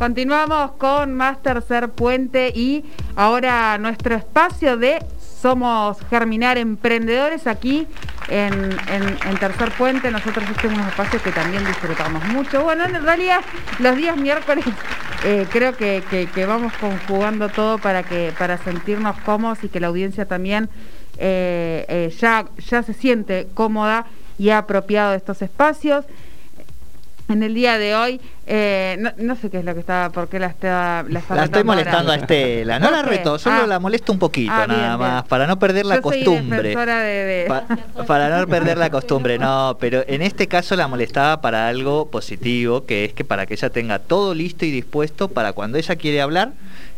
continuamos con más Tercer Puente y ahora nuestro espacio de Somos Germinar Emprendedores aquí en, Tercer Puente. Nosotros tenemos un espacio que también disfrutamos mucho. Bueno, en realidad los días miércoles eh, creo que, vamos conjugando todo para, que, para sentirnos cómodos y que la audiencia también eh, eh, ya, ya se siente cómoda y apropiado de estos espacios en el día de hoy. Eh, no, sé qué es lo que estaba, por qué la está La, la estoy molestando a Estela. No la reto, solo ah. la molesto un poquito ah, nada más, para no perder la costumbre. para no perder la costumbre, no, pero en este caso la molestaba para algo positivo, que es que para que ella tenga todo listo y dispuesto para cuando ella quiere hablar,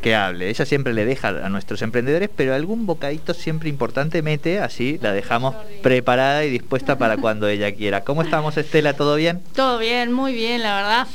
que hable. Ella siempre le deja a nuestros emprendedores, pero algún bocadito siempre importante mete, así la dejamos preparada y dispuesta para cuando ella quiera. ¿Cómo estamos, Estela? ¿Todo bien? Todo bien, muy bien, la verdad.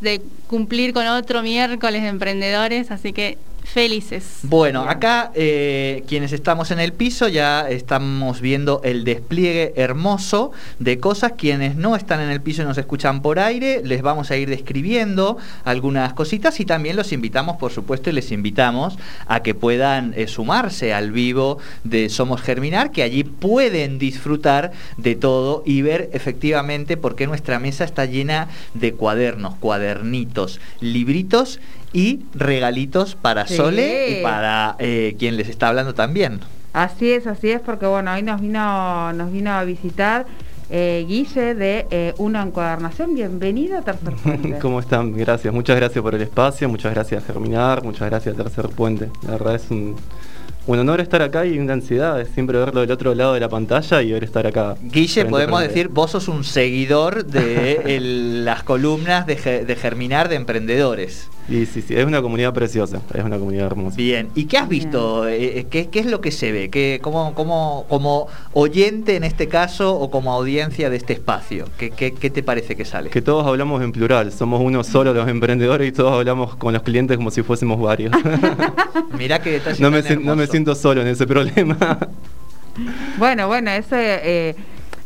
De cumplir con otro miércoles de emprendedores, así que Felices. Bueno, acá eh, quienes estamos en el piso ya estamos viendo el despliegue hermoso de cosas. Quienes no están en el piso y nos escuchan por aire, les vamos a ir describiendo algunas cositas y también los invitamos, por supuesto, y les invitamos a que puedan eh, sumarse al vivo de Somos Germinar, que allí pueden disfrutar de todo y ver efectivamente por qué nuestra mesa está llena de cuadernos, cuadernitos, libritos y regalitos para Sole y para eh, quien les está hablando también. Así es, así es, porque bueno, hoy nos vino, nos vino a visitar eh, Guille de eh, Una Encuadernación. Bienvenido a Tercer Puente. ¿Cómo están? Gracias. Muchas gracias por el espacio, muchas gracias a Germinar, muchas gracias a Tercer Puente. La verdad es un, un honor estar acá y una ansiedad, es siempre verlo del otro lado de la pantalla y ver estar acá. Guille, podemos decir, vos sos un seguidor de las columnas de, Germinar de Emprendedores. Sí, sí, sí, es una comunidad preciosa, es una comunidad hermosa. Bien, ¿y qué has visto? Eh, eh, ¿Qué, es lo que se ve? ¿Qué, cómo, cómo, como oyente en este caso o como audiencia de este espacio? ¿Qué, qué, qué te parece que sale? Que todos hablamos en plural, somos uno solo los emprendedores y todos hablamos con los clientes como si fuésemos varios. Mirá que detalle no me, no me siento solo en ese problema. Bueno, bueno, ese... Eh,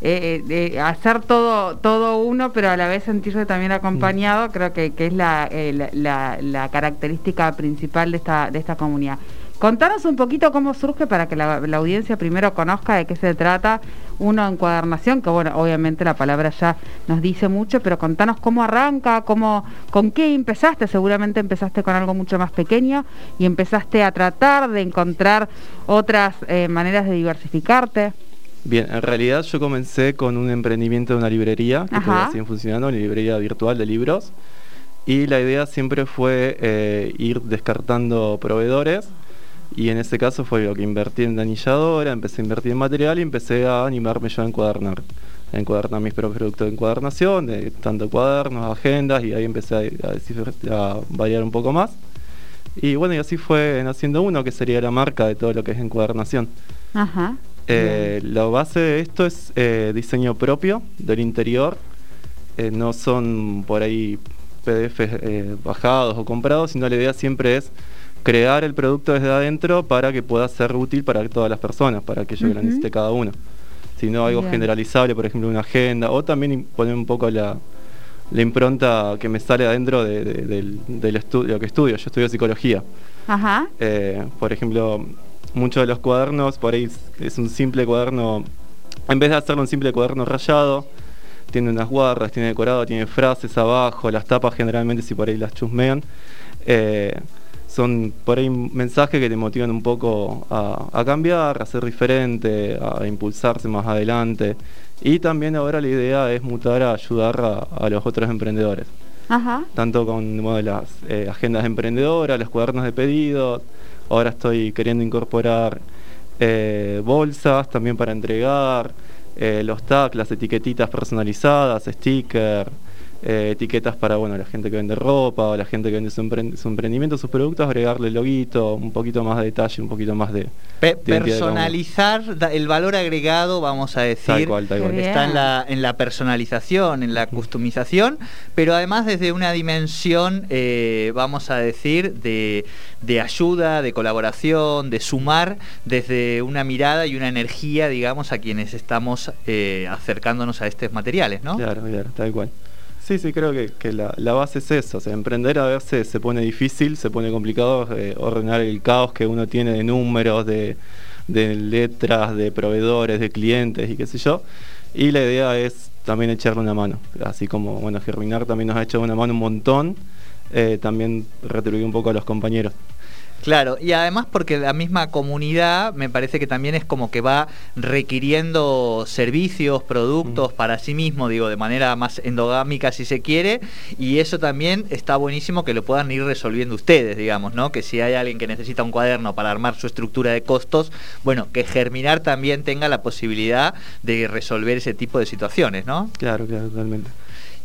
eh, eh, hacer todo, todo uno, pero a la vez sentirse también acompañado, creo que, es eh, la, la, característica principal de esta, de esta comunidad. Contanos un poquito cómo surge para que la, audiencia primero conozca de qué se trata uno encuadernación, que bueno, obviamente la palabra ya nos dice mucho, pero contanos cómo arranca, cómo, con qué empezaste, seguramente empezaste con algo mucho más pequeño y empezaste a tratar de encontrar otras maneras de diversificarte. Bien, en realidad yo comencé con un emprendimiento de una librería que todavía sigue funcionando, una librería virtual de libros. Y la idea siempre fue eh, ir descartando proveedores. Y en ese caso fue lo que invertí en anilladora, empecé a invertir en material y empecé a animarme yo a encuadernar. A encuadernar mis propios productos de encuadernación, de tanto cuadernos, agendas, y ahí empecé a, a variar un poco más. Y bueno, y así fue naciendo uno, que sería la marca de todo lo que es encuadernación. Ajá. Eh, la base de esto es eh, diseño propio del interior. Eh, no son por ahí PDFs bajados o comprados, sino la idea siempre es crear el producto desde adentro para que pueda ser útil para todas las personas, para aquello que necesite cada uno. Si no algo generalizable, por ejemplo, una agenda, o también poner un poco la, impronta que me sale adentro del, estudio, lo que estudio. Yo estudio psicología. Ajá. por ejemplo, muchos de los cuadernos, por ahí es un simple cuaderno, en vez de hacerlo un simple cuaderno rayado, tiene unas guardas, tiene decorado, tiene frases abajo, las tapas generalmente si por ahí las chusmean. Eh, son por ahí mensajes que te motivan un poco a, cambiar, a ser diferente, a impulsarse más adelante. Y también ahora la idea es mutar a ayudar a, los otros emprendedores. Tanto con las eh, agendas emprendedoras, los cuadernos de pedido, Ahora estoy queriendo incorporar eh, bolsas también para entregar, eh, los tags, las etiquetitas personalizadas, stickers, eh, etiquetas para bueno la gente que vende ropa o la gente que vende su, emprendimiento, sus productos, agregarle el loguito, un poquito más de detalle, un poquito más de... personalizar el valor agregado, vamos a decir, está en la, en la personalización, en la customización, pero además desde una dimensión, eh, vamos a decir, de, de ayuda, de colaboración, de sumar desde una mirada y una energía, digamos, a quienes estamos eh, acercándonos a estos materiales, ¿no? Claro, claro, tal cual. Sí, sí, creo que, la, base es eso. O sea, emprender a veces se pone difícil, se pone complicado, eh, ordenar el caos que uno tiene de números, de, de letras, de proveedores, de clientes y qué sé yo. Y la idea es también echarle una mano. Así como, bueno, Germinar también nos ha echado una mano un montón, eh, también retribuir un poco a los compañeros. Claro, y además porque la misma comunidad me parece que también es como que va requiriendo servicios, productos mm. para sí mismo, digo, de manera más endogámica si se quiere, y eso también está buenísimo que lo puedan ir resolviendo ustedes, digamos, ¿no? Que si hay alguien que necesita un cuaderno para armar su estructura de costos, bueno, que Germinar también tenga la posibilidad de resolver ese tipo de situaciones, ¿no? Claro, claro, totalmente.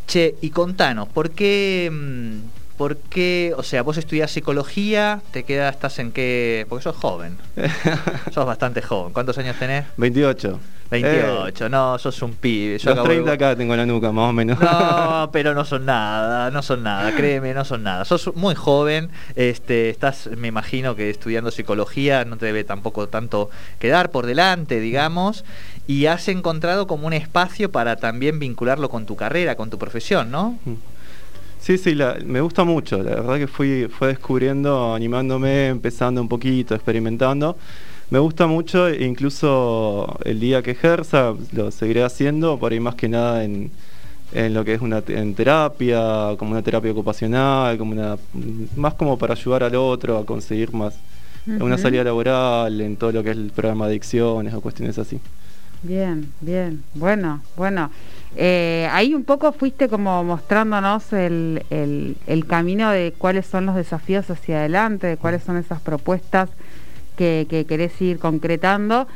Che, y contanos, ¿por qué mm, ¿Por qué? O sea, vos estudias psicología, te quedas, estás en qué. Porque sos joven. sos bastante joven. ¿Cuántos años tenés? 28. 28, no, sos un pibe. Yo Los 30 acá tengo la nuca, más o menos. No, pero no son nada, no son nada, créeme, no son nada. Sos muy joven, este, estás, me imagino que estudiando psicología no te debe tampoco tanto quedar por delante, digamos, y has encontrado como un espacio para también vincularlo con tu carrera, con tu profesión, ¿no? Mm. Sí, sí, me gusta mucho. La verdad que fui fue descubriendo, animándome, empezando un poquito, experimentando. Me gusta mucho, e incluso el día que ejerza lo seguiré haciendo, por ahí más que nada en, lo que es una en terapia, como una terapia ocupacional, como una más como para ayudar al otro a conseguir más una salida laboral, en todo lo que es el programa de adicciones o cuestiones así. Bien, bien, bueno, bueno. Eh, ahí un poco fuiste como mostrándonos el, el, camino de cuáles son los desafíos hacia adelante, de cuáles son esas propuestas que, que querés ir concretando.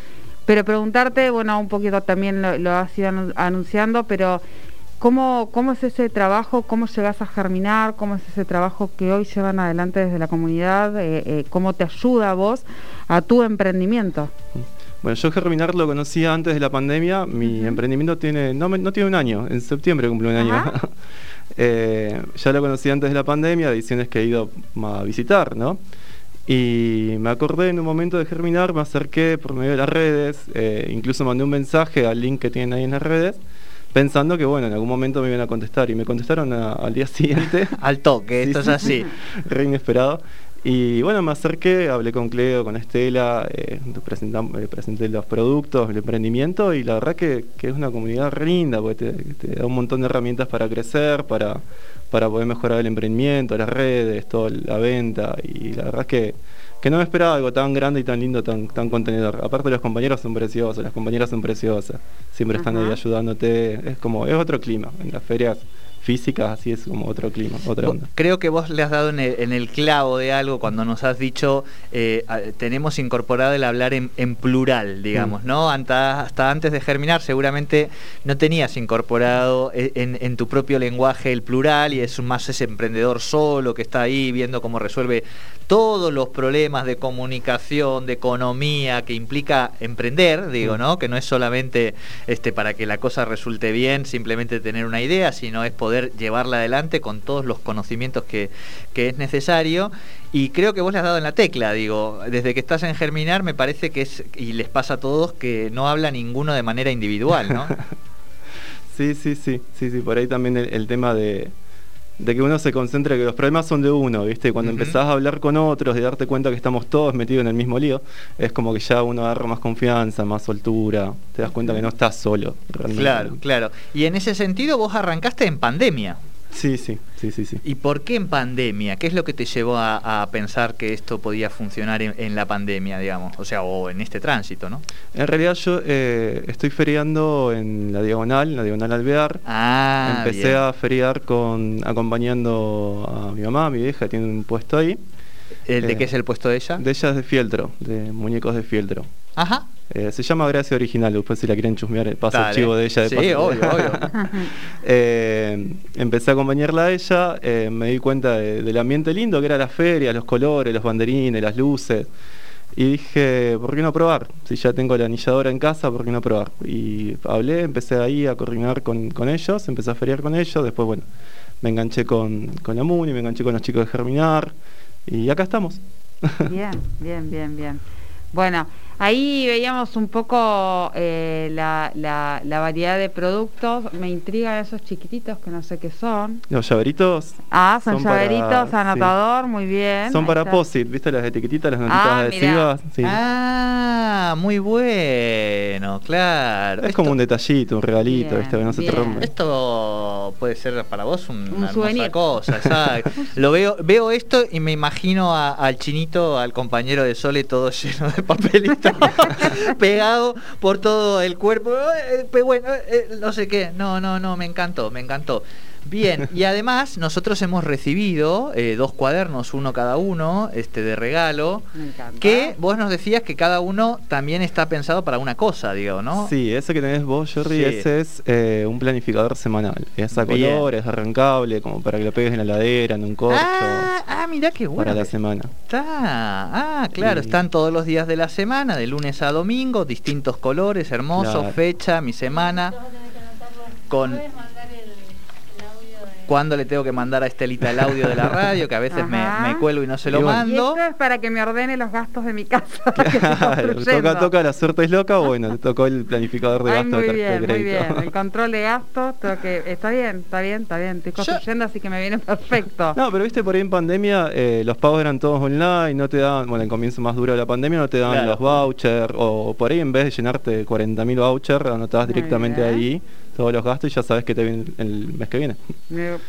Pero preguntarte, bueno, un poquito también lo, has ido anunciando, pero ¿cómo, ¿cómo es ese trabajo? ¿Cómo llegas a germinar? ¿Cómo es ese trabajo que hoy llevan adelante desde la comunidad? Eh, eh, ¿Cómo te ayuda a vos a tu emprendimiento? Bueno, yo Germinar lo conocía antes de la pandemia. Mi emprendimiento tiene no, no, tiene un año, en septiembre cumple un año. Eh, ya lo conocí antes de la pandemia, ediciones que he ido a visitar, ¿no? Y me acordé en un momento de Germinar, me acerqué por medio de las redes, eh, incluso mandé un mensaje al link que tienen ahí en las redes, pensando que, bueno, en algún momento me iban a contestar. Y me contestaron al día siguiente. al toque, esto es así. Re inesperado. Y bueno, me acerqué, hablé con Cleo, con Estela, eh, eh, presenté los productos, el emprendimiento y la verdad que, es una comunidad re linda porque te, da un montón de herramientas para crecer, para, para poder mejorar el emprendimiento, las redes, toda la venta y la verdad es que, que no me esperaba algo tan grande y tan lindo, tan, tan contenedor. Aparte los compañeros son preciosos, las compañeras son preciosas, siempre están ahí ayudándote, es como, es otro clima en las ferias físicas, así es como otro clima, otra onda. Creo que vos le has dado en el, clavo de algo cuando nos has dicho, eh, tenemos incorporado el hablar en, plural, digamos, mm. ¿no? Hasta, antes de germinar seguramente no tenías incorporado e, en, tu propio lenguaje el plural y es más ese emprendedor solo que está ahí viendo cómo resuelve todos los problemas de comunicación, de economía que implica emprender, digo, mm. ¿no? Que no es solamente este, para que la cosa resulte bien, simplemente tener una idea, sino es poder llevarla adelante con todos los conocimientos que, es necesario. Y creo que vos le has dado en la tecla, digo, desde que estás en Germinar me parece que es, y les pasa a todos, que no habla ninguno de manera individual, ¿no? sí, sí, sí, sí, sí, por ahí también el tema de, de que uno se concentre, que los problemas son de uno, ¿viste? Cuando empezás a hablar con otros, de darte cuenta que estamos todos metidos en el mismo lío, es como que ya uno agarra más confianza, más soltura, te das cuenta que no estás solo. Claro, claro. Y en ese sentido vos arrancaste en pandemia. Sí, sí, sí, sí, sí. ¿Y por qué en pandemia? ¿Qué es lo que te llevó a, pensar que esto podía funcionar en, la pandemia, digamos? O sea, o en este tránsito, ¿no? En realidad yo eh, estoy feriando en la Diagonal, en la Diagonal Alvear. Ah, Empecé a feriar con, acompañando a mi mamá, mi vieja, tiene un puesto ahí. ¿El ¿De qué es el puesto de ella? De ella es de fieltro, de muñecos de fieltro. Ajá. Eh, se llama Gracia Original, después si la quieren chusmear, eh, pasa el chivo de ella. De sí, obvio, obvio. Eh, empecé a acompañarla a ella, me di cuenta del ambiente lindo que era la feria, los colores, los banderines, las luces. Y dije, ¿por qué no probar? Si ya tengo la anilladora en casa, ¿por qué no probar? Y hablé, empecé ahí a coordinar con, ellos, empecé a feriar con ellos, después, bueno, me enganché con, con la MUNI, me enganché con los chicos de Germinar, y acá estamos. Bien, bien, bien, bien. Bueno, Ahí veíamos un poco eh, la, la, variedad de productos. Me intrigan esos chiquititos que no sé qué son. Los llaveritos. Ah, son, llaveritos, anotador, muy bien. Son para POSIT, ¿viste las etiquetitas, las notitas ah, adhesivas? Ah, muy bueno, claro. Es como un detallito, un regalito, No se te rompe. Esto puede ser para vos una un cosa, Lo veo, veo esto y me imagino al chinito, al compañero de Sole, todo lleno de papelitos. pegado por todo el cuerpo. Eh, eh, bueno, eh, no sé qué. No, no, no, me encantó, me encantó. Bien, y además nosotros hemos recibido dos cuadernos, uno cada uno, este de regalo, que vos nos decías que cada uno también está pensado para una cosa, digo, ¿no? Sí, ese que tenés vos, Jerry, ese es un planificador semanal. Es a color, es arrancable, como para que lo pegues en la ladera, en un corcho. Ah, ah mira qué bueno. Para la semana. Está, ah, claro, están todos los días de la semana, de lunes a domingo, distintos colores, hermosos, fecha, mi semana. Con cuando le tengo que mandar a Estelita el audio de la radio, que a veces me, cuelo y no se lo mando. Y esto es para que me ordene los gastos de mi casa. toca, toca, la suerte es loca, bueno, te tocó el planificador de gastos muy bien, Muy bien, el control de gastos, que, está bien, está bien, está bien, estoy construyendo, así que me viene perfecto. No, pero viste, por ahí en pandemia eh, los pagos eran todos online, no te daban, bueno, el comienzo más duro de la pandemia no te daban los vouchers, o por ahí en vez de llenarte 40.000 vouchers, anotabas directamente ahí todos los gastos y ya sabes que te viene el mes que viene.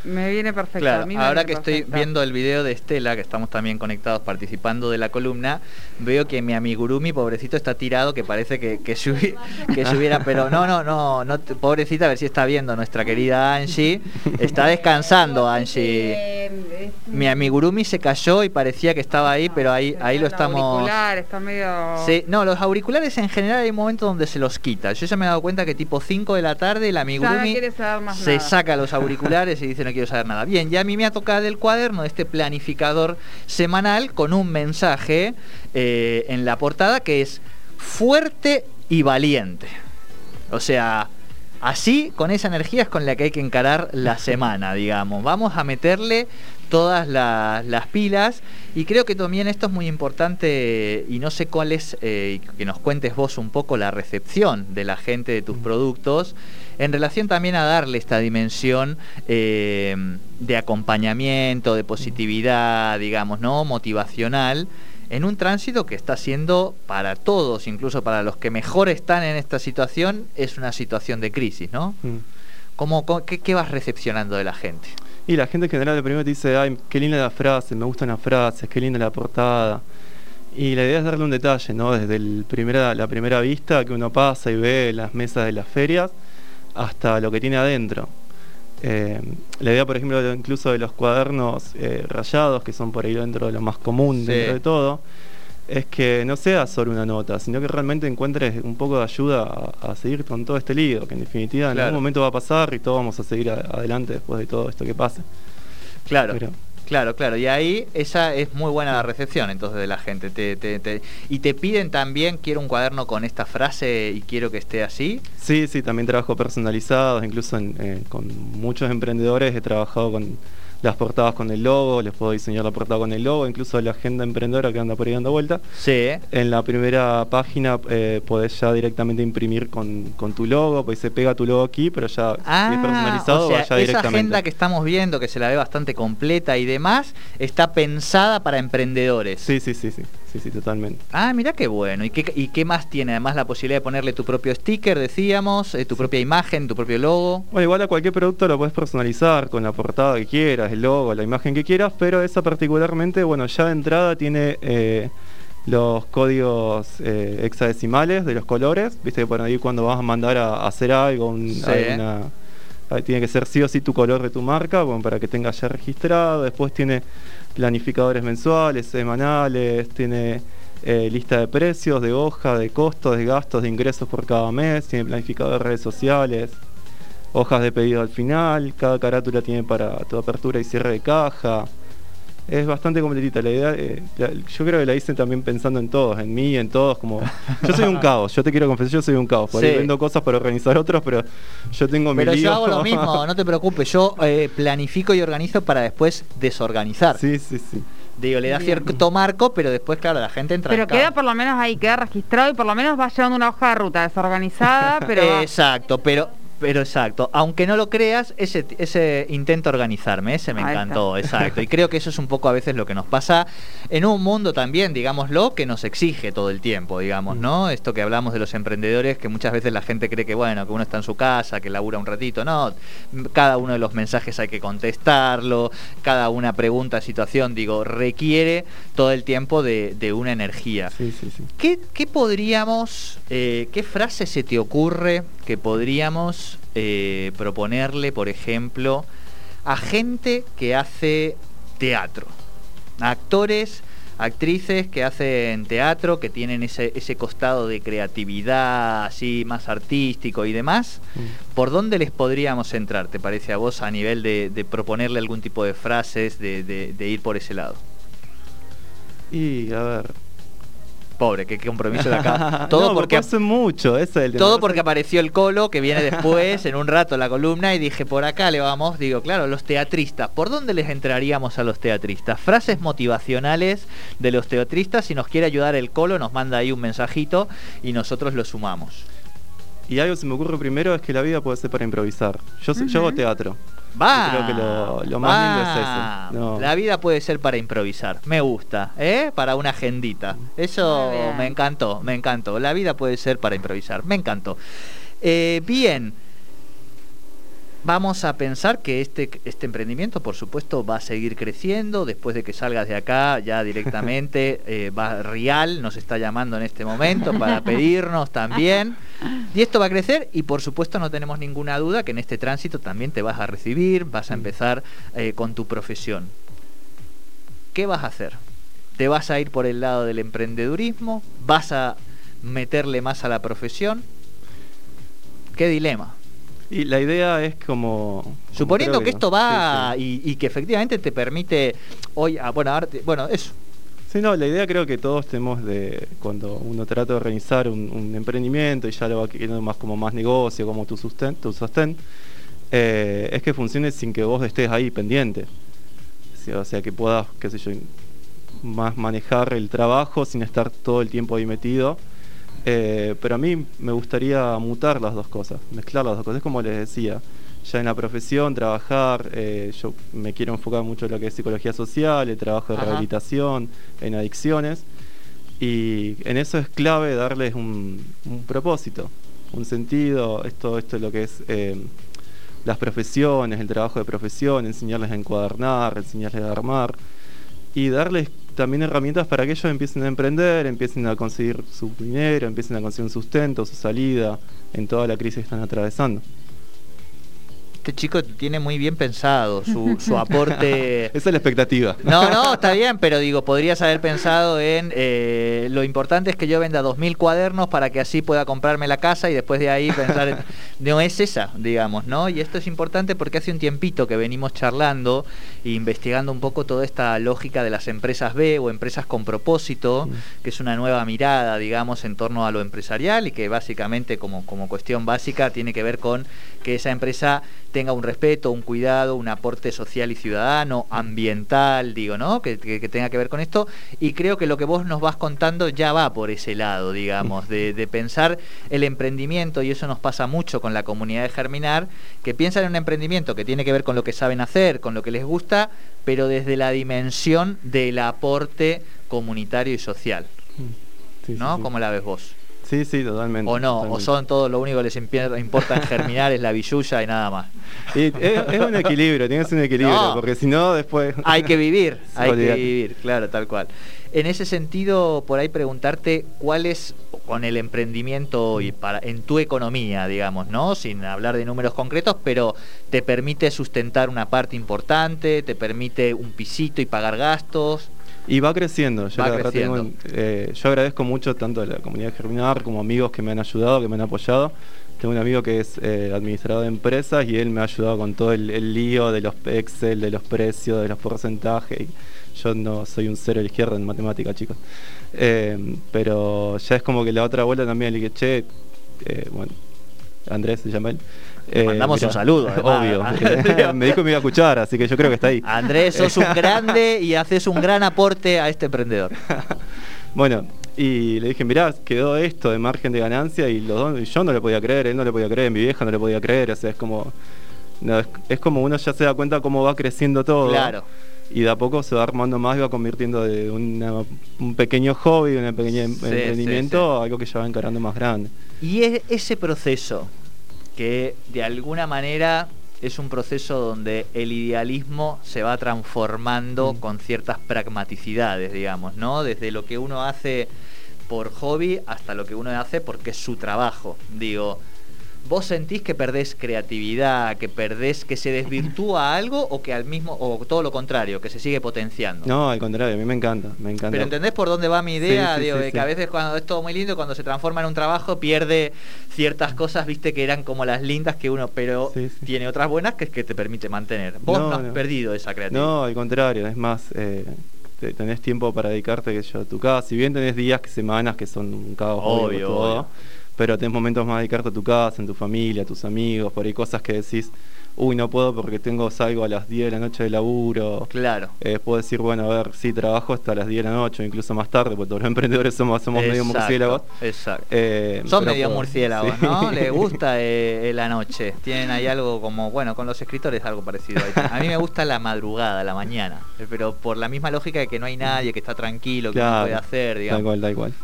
Me, viene perfecto. Claro, ahora que estoy viendo el video de Estela, que estamos también conectados participando de la columna, veo que mi amigurumi, pobrecito, está tirado, que parece que, que, se, hubiera, pero no, no, no, no, pobrecita, a ver si está viendo nuestra querida Angie. Está descansando Angie. Mi amigurumi se cayó y parecía que estaba ahí, pero ahí, ahí lo estamos... Está medio... Sí, no, los auriculares en general hay momentos donde se los quita. Yo ya me he dado cuenta que tipo 5 de la tarde el amigurumi se saca los auriculares y dice no quiero saber nada. Bien, ya a mí me ha tocado el cuaderno este planificador semanal con un mensaje eh, en la portada que es fuerte y valiente. O sea, así, con esa energía es con la que hay que encarar la semana, digamos. Vamos a meterle todas las pilas y creo que también esto es muy importante y no sé cuál es, eh, que nos cuentes vos un poco la recepción de la gente de tus productos en relación también a darle esta dimensión eh, de acompañamiento, de positividad, digamos, ¿no? Motivacional en un tránsito que está siendo para todos, incluso para los que mejor están en esta situación, es una situación de crisis, ¿no? Mm. ¿Cómo, qué, vas recepcionando de la gente? Y la gente en general de primero te dice, ay, qué linda la frase, me gustan las frases, qué linda la portada. Y la idea es darle un detalle, ¿no? Desde el primera, la primera vista que uno pasa y ve las mesas de las ferias, hasta lo que tiene adentro. Eh, la idea, por ejemplo, incluso de los cuadernos eh, rayados, que son por ahí dentro de lo más común dentro de todo, es que no sea solo una nota, sino que realmente encuentres un poco de ayuda a, seguir con todo este lío, que en definitiva en algún momento va a pasar y todos vamos a seguir adelante después de todo esto que pase. Claro. Claro, claro, y ahí esa es muy buena la recepción entonces de la gente. Te, y te piden también, quiero un cuaderno con esta frase y quiero que esté así. Sí, sí, también trabajo personalizado, incluso eh, con muchos emprendedores he trabajado con las portadas con el logo, les puedo diseñar la portada con el logo, incluso la agenda emprendedora que anda por ahí dando vuelta. Sí. En la primera página eh, podés ya directamente imprimir con, tu logo, pues se pega tu logo aquí, pero ya ah, personalizado, o sea, esa agenda que estamos viendo, que se la ve bastante completa y demás, está pensada para emprendedores. Sí, sí, sí, sí. Sí, sí, totalmente. Ah, mira qué bueno. ¿Y qué, ¿Y qué más tiene? Además la posibilidad de ponerle tu propio sticker, decíamos, eh, tu propia imagen, tu propio logo. Bueno, igual a cualquier producto lo puedes personalizar con la portada que quieras, el logo, la imagen que quieras, pero esa particularmente, bueno, ya de entrada tiene eh, los códigos eh, hexadecimales de los colores. Viste que por ahí cuando vas a mandar a, hacer algo, tiene que ser sí o sí tu color de tu marca, bueno, para que tenga ya registrado. Después tiene planificadores mensuales, semanales, tiene eh, lista de precios, de hoja, de costos, de gastos, de ingresos por cada mes, tiene planificador de redes sociales, hojas de pedido al final, cada carátula tiene para tu apertura y cierre de caja. Es bastante completita. La idea, eh, yo creo que la hice también pensando en todos, en mí, en todos. Como yo soy un caos. Yo te quiero confesar, yo soy un caos. Por ahí vendo cosas para organizar otros, pero yo tengo mi Pero yo hago lo mismo, no te preocupes. Yo eh, planifico y organizo para después desorganizar. Sí, sí, sí. Digo, le da cierto marco, pero después, claro, la gente entra Pero queda por lo menos ahí, queda registrado y por lo menos va llevando una hoja de ruta desorganizada, pero... Exacto, pero pero exacto, aunque no lo creas, ese, ese intento organizarme, ese me encantó, exacto. Y creo que eso es un poco a veces lo que nos pasa en un mundo también, digámoslo, que nos exige todo el tiempo, digamos, ¿no? Mm. Esto que hablamos de los emprendedores, que muchas veces la gente cree que, bueno, que uno está en su casa, que labura un ratito, no, cada uno de los mensajes hay que contestarlo, cada una pregunta, situación, digo, requiere todo el tiempo de, una energía. Sí, sí, sí. ¿Qué, podríamos, eh, qué frase se te ocurre que podríamos eh, proponerle, por ejemplo, a gente que hace teatro, actores, actrices que hacen teatro, que tienen ese, ese costado de creatividad así más artístico y demás, mm. ¿por dónde les podríamos entrar, te parece a vos, a nivel de, proponerle algún tipo de frases, de ir por ese lado? Y a ver, Pobre, qué, compromiso de acá. Todo porque hace mucho, Todo porque apareció el colo que viene después, en un rato la columna, y dije, por acá le vamos, digo, claro, los teatristas. ¿Por dónde les entraríamos a los teatristas? Frases motivacionales de los teatristas. Si nos quiere ayudar el colo, nos manda ahí un mensajito y nosotros lo sumamos. Y algo que se me ocurre primero es que la vida puede ser para improvisar. Yo, yo hago teatro. Va. creo que lo, más lindo es eso. La vida puede ser para improvisar. Me gusta, ¿eh? Para una agendita. Eso me encantó, me encantó. La vida puede ser para improvisar. Me encantó. Eh, bien. Vamos a pensar que este, este emprendimiento, por supuesto, va a seguir creciendo. Después de que salgas de acá, ya directamente, eh, va Rial nos está llamando en este momento para pedirnos también. Y esto va a crecer y, por supuesto, no tenemos ninguna duda que en este tránsito también te vas a recibir, vas a empezar eh, con tu profesión. ¿Qué vas a hacer? ¿Te vas a ir por el lado del emprendedurismo? ¿Vas a meterle más a la profesión? ¿Qué dilema? Y la idea es como... Suponiendo que, esto va Y, que efectivamente te permite hoy... Ah, bueno, bueno, eso. Sí, no, la idea creo que todos tenemos de cuando uno trata de organizar un, emprendimiento y ya lo va queriendo más como más negocio, como tu sostén, tu sostén eh, es que funcione sin que vos estés ahí pendiente. O sea, que puedas, qué sé yo, más manejar el trabajo sin estar todo el tiempo ahí metido eh, pero a mí me gustaría mutar las dos cosas, mezclar las dos cosas. Es como les decía, ya en la profesión, trabajar, eh, yo me quiero enfocar mucho en lo que es psicología social, el trabajo de rehabilitación, en adicciones. Y en eso es clave darles un, propósito, un sentido, esto, esto es lo que es eh, las profesiones, el trabajo de profesión, enseñarles a encuadernar, enseñarles a armar y darles también herramientas para que ellos empiecen a emprender, empiecen a conseguir su dinero, empiecen a conseguir un sustento, su salida en toda la crisis que están atravesando este chico tiene muy bien pensado su, su aporte. Esa es la expectativa. No, no, está bien, pero digo, podrías haber pensado en eh, lo importante es que yo venda 2.000 cuadernos para que así pueda comprarme la casa y después de ahí pensar en... No es esa, digamos, ¿no? Y esto es importante porque hace un tiempito que venimos charlando e investigando un poco toda esta lógica de las empresas B o empresas con propósito, que es una nueva mirada, digamos, en torno a lo empresarial y que básicamente como, como cuestión básica tiene que ver con que esa empresa tenga un respeto, un cuidado, un aporte social y ciudadano, ambiental, digo, ¿no? Que, tenga que ver con esto. Y creo que lo que vos nos vas contando ya va por ese lado, digamos, de, pensar el emprendimiento, y eso nos pasa mucho con la comunidad de Germinar, que piensan en un emprendimiento que tiene que ver con lo que saben hacer, con lo que les gusta, pero desde la dimensión del aporte comunitario y social. ¿No? ¿Cómo la ves vos? Sí, sí, totalmente. O no, o son todos lo único que les importa en germinar es la billulla y nada más. es, un equilibrio, tienes un equilibrio, porque si no después... Hay que vivir, hay que vivir, claro, tal cual. En ese sentido, por ahí preguntarte cuál es con el emprendimiento y para en tu economía, digamos, ¿no? Sin hablar de números concretos, pero te permite sustentar una parte importante, te permite un pisito y pagar gastos. Y va creciendo. Yo, eh, yo agradezco mucho tanto a la comunidad Germinar como amigos que me han ayudado, que me han apoyado, tengo un amigo que es eh, administrador de empresas y él me ha ayudado con todo el, lío de los Excel, de los precios, de los porcentajes. Yo no soy un cero a la izquierda en matemática, chicos. Eh, pero ya es como que la otra vuelta también le dije, che, eh, bueno, Andrés se llama él. Mandamos un saludo. Obvio. me dijo que me iba a escuchar, así que yo creo que está ahí. Andrés, sos un grande y haces un gran aporte a este emprendedor. bueno, y le dije, mirá, quedó esto de margen de ganancia y, los dos, y yo no le podía creer, él no le podía creer, mi vieja no le podía creer, o sea, es como, es, como uno ya se da cuenta cómo va creciendo todo. Claro. Y de a poco se va armando más y va convirtiendo de un pequeño hobby, un pequeño em, emprendimiento, a algo que ya va encarando más grande. Y es ese proceso que de alguna manera es un proceso donde el idealismo se va transformando mm. con ciertas pragmaticidades, digamos, ¿no? Desde lo que uno hace por hobby hasta lo que uno hace porque es su trabajo. Digo, ¿Vos sentís que perdés creatividad, que perdés, que se desvirtúa algo o que al mismo, o todo lo contrario, que se sigue potenciando? No, al contrario, a mí me encanta, me encanta. Pero ¿entendés por dónde va mi idea? Digo, que a veces cuando es todo muy lindo, cuando se transforma en un trabajo, pierde ciertas cosas, viste, que eran como las lindas que uno, pero tiene otras buenas que es que te permite mantener. Vos no, has perdido esa creatividad. No, al contrario, es más, eh, tenés tiempo para dedicarte que yo, a tu casa. Si bien tenés días, que semanas que son un caos, obvio, todo pero tenés momentos más de dedicarte a tu casa, en tu familia, a tus amigos, por ahí cosas que decís, uy, no puedo porque tengo salgo a las 10 de la noche de laburo. Claro. Eh, puedo decir, bueno, a ver, sí, trabajo hasta las 10 de la noche, incluso más tarde, porque todos los emprendedores somos, somos medio murciélagos. Exacto. Eh, Son medio murciélagos, ¿no? Les gusta eh, la noche. Tienen ahí algo como, bueno, con los escritores algo parecido. A mí me gusta la madrugada, la mañana, pero por la misma lógica de que no hay nadie, que está tranquilo, que no puede hacer, digamos. Da igual, da igual.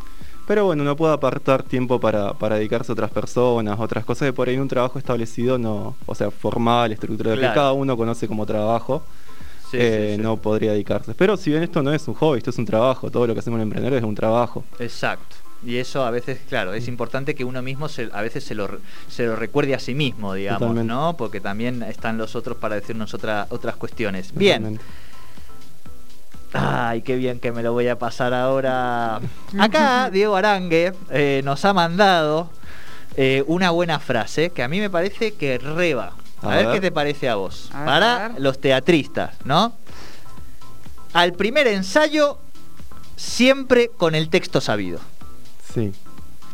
Pero bueno, uno puede apartar tiempo para, dedicarse a otras personas, otras cosas que por ahí un trabajo establecido no, o sea, formal, estructural, que cada uno conoce como trabajo. Eh, no podría dedicarse. Pero si bien esto no es un hobby, esto es un trabajo, todo lo que hacemos en emprender es un trabajo. Exacto. Y eso a veces, claro, es importante que uno mismo a veces se lo, se lo recuerde a sí mismo, digamos, ¿no? Porque también están los otros para decirnos otra, otras cuestiones. Bien. Ay, qué bien que me lo voy a pasar ahora. Acá Diego Arangue eh, nos ha mandado eh, una buena frase que a mí me parece que reba. A, ver, qué te parece a vos. Para los teatristas, ¿no? Al primer ensayo, siempre con el texto sabido. Sí.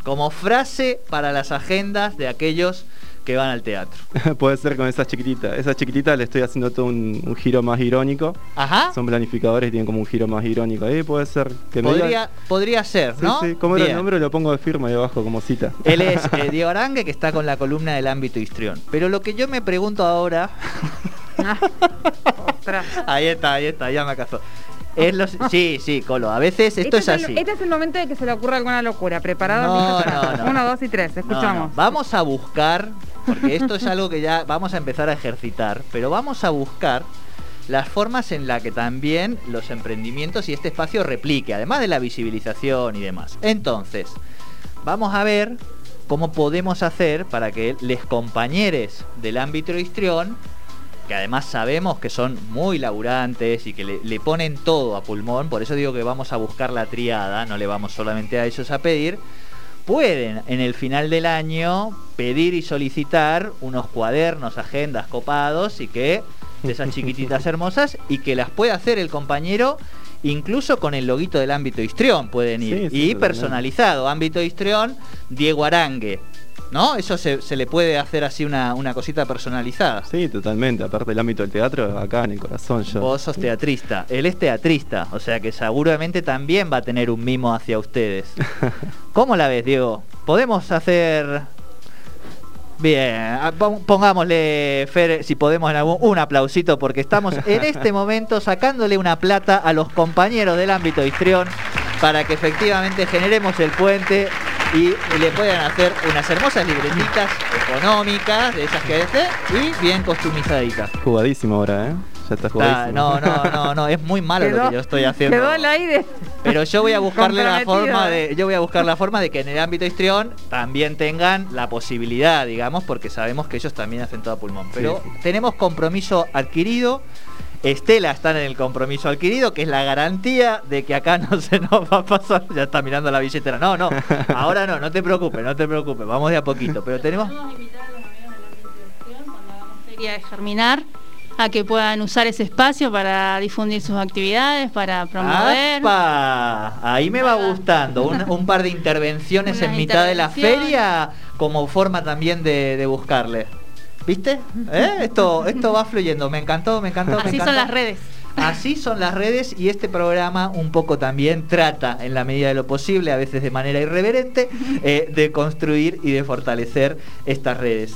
Como frase para las agendas de aquellos que van al teatro. Puede ser con esas chiquititas. Esas chiquititas le estoy haciendo todo un, giro más irónico. Ajá. Son planificadores y tienen como un giro más irónico. Ahí puede ser. Que podría, podría ser, ¿no? Sí, como era el nombre lo pongo de firma ahí abajo como cita. Él es eh, Diego Arangue que está con la columna del ámbito histrión. Pero lo que yo me pregunto ahora... ahí está, ahí está, ya me acasó. Es los, sí, sí, Colo. A veces esto este es, así. este es el momento de que se le ocurra alguna locura. Preparado. No, no, Uno, dos y tres. Escuchamos. Vamos a buscar porque esto es algo que ya vamos a empezar a ejercitar, pero vamos a buscar las formas en las que también los emprendimientos y este espacio replique, además de la visibilización y demás. Entonces, vamos a ver cómo podemos hacer para que les compañeros del ámbito histrión, que además sabemos que son muy laburantes y que le, le, ponen todo a pulmón, por eso digo que vamos a buscar la triada, no le vamos solamente a ellos a pedir, pueden en el final del año pedir y solicitar unos cuadernos, agendas copados y que de esas chiquititas hermosas y que las puede hacer el compañero incluso con el loguito del ámbito histrión pueden ir. Y personalizado ámbito histrión Diego Arangue ¿no? Eso se, le puede hacer así una, cosita personalizada. Sí, totalmente. Aparte del ámbito del teatro, acá en el corazón yo. Vos sos teatrista. Él es teatrista, o sea que seguramente también va a tener un mimo hacia ustedes. ¿Cómo la ves, Diego? ¿Podemos hacer Bien, pongámosle, Fer, si podemos, en algún, un aplausito, porque estamos en este momento sacándole una plata a los compañeros del ámbito histrión para que efectivamente generemos el puente y le puedan hacer unas hermosas libretitas económicas, de esas que hace, y bien customizaditas. Jugadísimo ahora, ¿eh? Ya está jugadísimo. no, no, no, no, es muy malo lo que yo estoy haciendo. Quedó el aire. Pero yo voy a buscarle la forma de, yo voy a buscar la forma de que en el ámbito histrión también tengan la posibilidad, digamos, porque sabemos que ellos también hacen todo a pulmón. Pero tenemos compromiso adquirido Estela está en el compromiso adquirido, que es la garantía de que acá no se nos va a pasar. Ya está mirando la billetera. No, no, ahora no, no te preocupes, no te preocupes, vamos de a poquito. Pero tenemos. Vamos a invitar a los amigos de de germinar a que puedan usar ese espacio para difundir sus actividades, para promover. ¡Apa! Ahí me va gustando. Un, par de intervenciones en mitad de la feria como forma también de, buscarle. ¿Viste? ¿Eh? Esto, esto va fluyendo. Me encantó, me encantó. Así son las redes. Así son las redes y este programa un poco también trata, en la medida de lo posible, a veces de manera irreverente, eh, de construir y de fortalecer estas redes.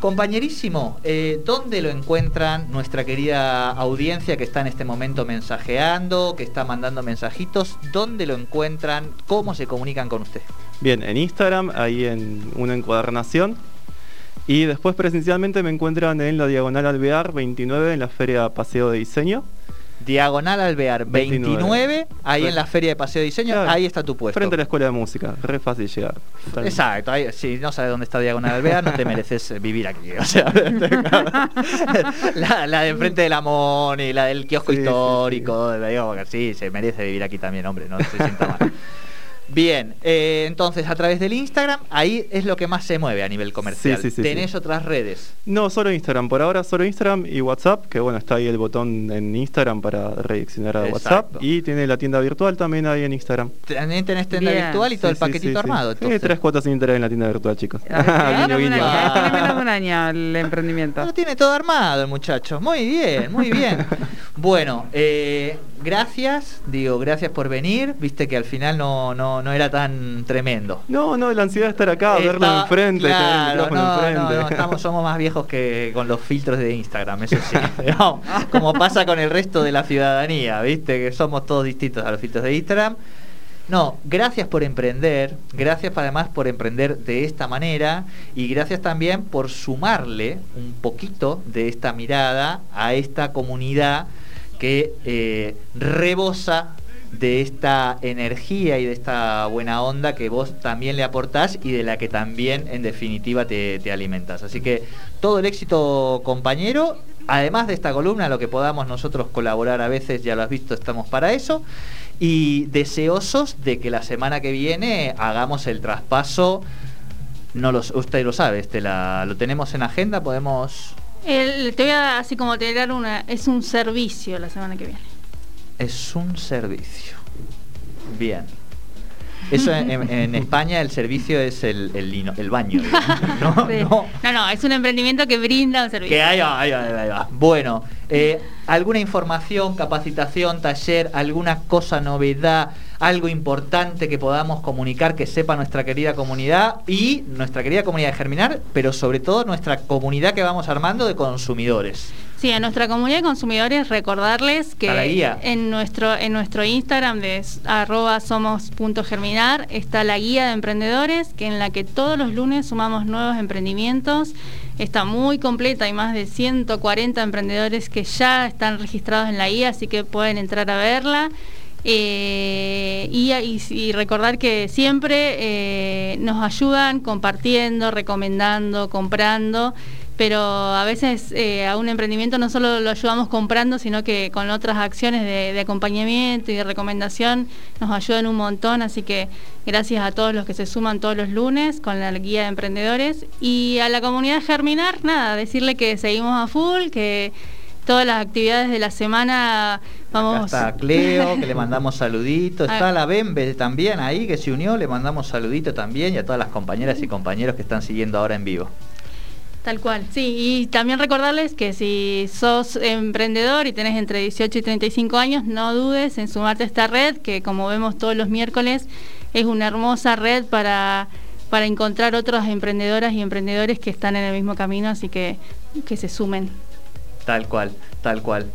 Compañerísimo, eh, ¿dónde lo encuentran nuestra querida audiencia que está en este momento mensajeando, que está mandando mensajitos? ¿Dónde lo encuentran? ¿Cómo se comunican con usted? Bien, en Instagram, ahí en una encuadernación. Y después presencialmente me encuentran en la Diagonal Alvear 29 en la Feria Paseo de Diseño. Diagonal Alvear 29, ahí en la Feria de Paseo de Diseño, ahí está tu puesto. Frente a la Escuela de Música, re fácil llegar. Exacto, si no sabes dónde está Diagonal Alvear, no te mereces vivir aquí. O sea, la, de enfrente de la Moni, la del kiosco histórico, sí, se merece vivir aquí también, hombre, no se sienta mal. Bien, eh, entonces a través del Instagram, ahí es lo que más se mueve a nivel comercial. Sí, ¿Tenés otras redes? No, solo Instagram. Por ahora solo Instagram y WhatsApp, que bueno, está ahí el botón en Instagram para redireccionar a WhatsApp. Y tiene la tienda virtual también ahí en Instagram. También tenés tienda virtual y todo el paquetito armado. Tiene tres cuotas sin interés en la tienda virtual, chicos. guiño, guiño. Tiene menos de un año el emprendimiento. No, tiene todo armado el muchacho. Muy bien, muy bien. bueno, eh, gracias, digo, gracias por venir. Viste que al final no, no, no era tan tremendo. No, no, la ansiedad de estar acá, verlo enfrente, claro, no, no, estamos, somos más viejos que con los filtros de Instagram, eso sí. como pasa con el resto de la ciudadanía, viste, que somos todos distintos a los filtros de Instagram. No, gracias por emprender, gracias además por emprender de esta manera y gracias también por sumarle un poquito de esta mirada a esta comunidad que eh, rebosa de esta energía y de esta buena onda que vos también le aportás y de la que también en definitiva te, te alimentas. Así que todo el éxito compañero, además de esta columna, lo que podamos nosotros colaborar a veces, ya lo has visto, estamos para eso. Y deseosos de que la semana que viene hagamos el traspaso. No lo, usted lo sabe, este, lo tenemos en agenda, podemos el, te voy a así como te dar una. Es un servicio la semana que viene. Es un servicio. Bien. Eso en, España el servicio es el, el, el baño. ¿no? ¿no? no, es un emprendimiento que brinda un servicio. Que ahí va, ahí va, Bueno, eh, ¿alguna información, capacitación, taller, alguna cosa, novedad? Algo importante que podamos comunicar que sepa nuestra querida comunidad y nuestra querida comunidad de Germinar, pero sobre todo nuestra comunidad que vamos armando de consumidores. Sí, a nuestra comunidad de consumidores recordarles que en nuestro en nuestro Instagram de arroba somos.germinar está la guía de emprendedores, que en la que todos los lunes sumamos nuevos emprendimientos. Está muy completa, hay más de 140 emprendedores que ya están registrados en la guía, así que pueden entrar a verla. Eh, y, recordar que siempre eh, nos ayudan compartiendo, recomendando, comprando, pero a veces eh, a un emprendimiento no solo lo ayudamos comprando, sino que con otras acciones de, de, acompañamiento y de recomendación nos ayudan un montón, así que gracias a todos los que se suman todos los lunes con la guía de emprendedores. Y a la comunidad Germinar, nada, decirle que seguimos a full, que todas las actividades de la semana. Vamos. está Cleo, que le mandamos saluditos. Está la Bembe también ahí, que se unió, le mandamos saluditos también y a todas las compañeras y compañeros que están siguiendo ahora en vivo. Tal cual, sí, y también recordarles que si sos emprendedor y tenés entre 18 y 35 años, no dudes en sumarte a esta red, que como vemos todos los miércoles, es una hermosa red para, para encontrar otras emprendedoras y emprendedores que están en el mismo camino, así que que se sumen. Tal cual, tal cual.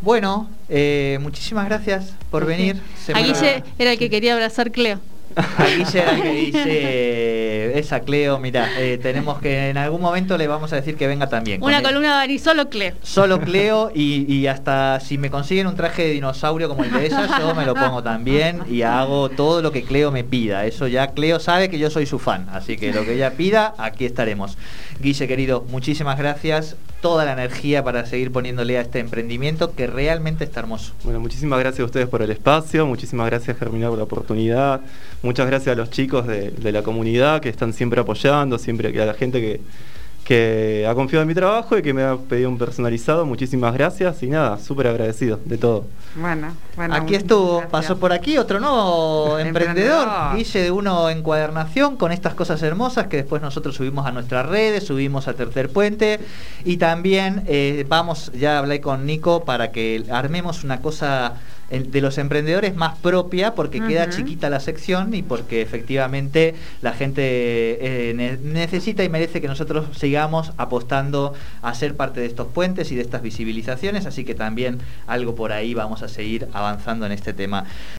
Bueno, eh, muchísimas gracias por venir. A Guille era el que quería abrazar Cleo. A Guille era el que dice, esa Cleo, mira, eh, tenemos que en algún momento le vamos a decir que venga también. Una columna de solo Cleo. Solo Cleo y, hasta si me consiguen un traje de dinosaurio como el de ella, yo me lo pongo también y hago todo lo que Cleo me pida. Eso ya Cleo sabe que yo soy su fan, así que lo que ella pida, aquí estaremos. Guille querido, muchísimas gracias toda la energía para seguir poniéndole a este emprendimiento que realmente está hermoso. Bueno, muchísimas gracias a ustedes por el espacio, muchísimas gracias Germinal por la oportunidad, muchas gracias a los chicos de, de la comunidad que están siempre apoyando, siempre a la gente que que ha confiado en mi trabajo y que me ha pedido un personalizado. Muchísimas gracias y nada, súper agradecido de todo. Bueno, bueno. Aquí estuvo, pasó por aquí otro nuevo emprendedor, Guille de Uno Encuadernación, con estas cosas hermosas que después nosotros subimos a nuestras redes, subimos a Tercer Puente y también eh, vamos, ya hablé con Nico para que armemos una cosa de los emprendedores más propia porque queda chiquita la sección y porque efectivamente la gente eh, necesita y merece que nosotros sigamos apostando a ser parte de estos puentes y de estas visibilizaciones, así que también algo por ahí vamos a seguir avanzando en este tema.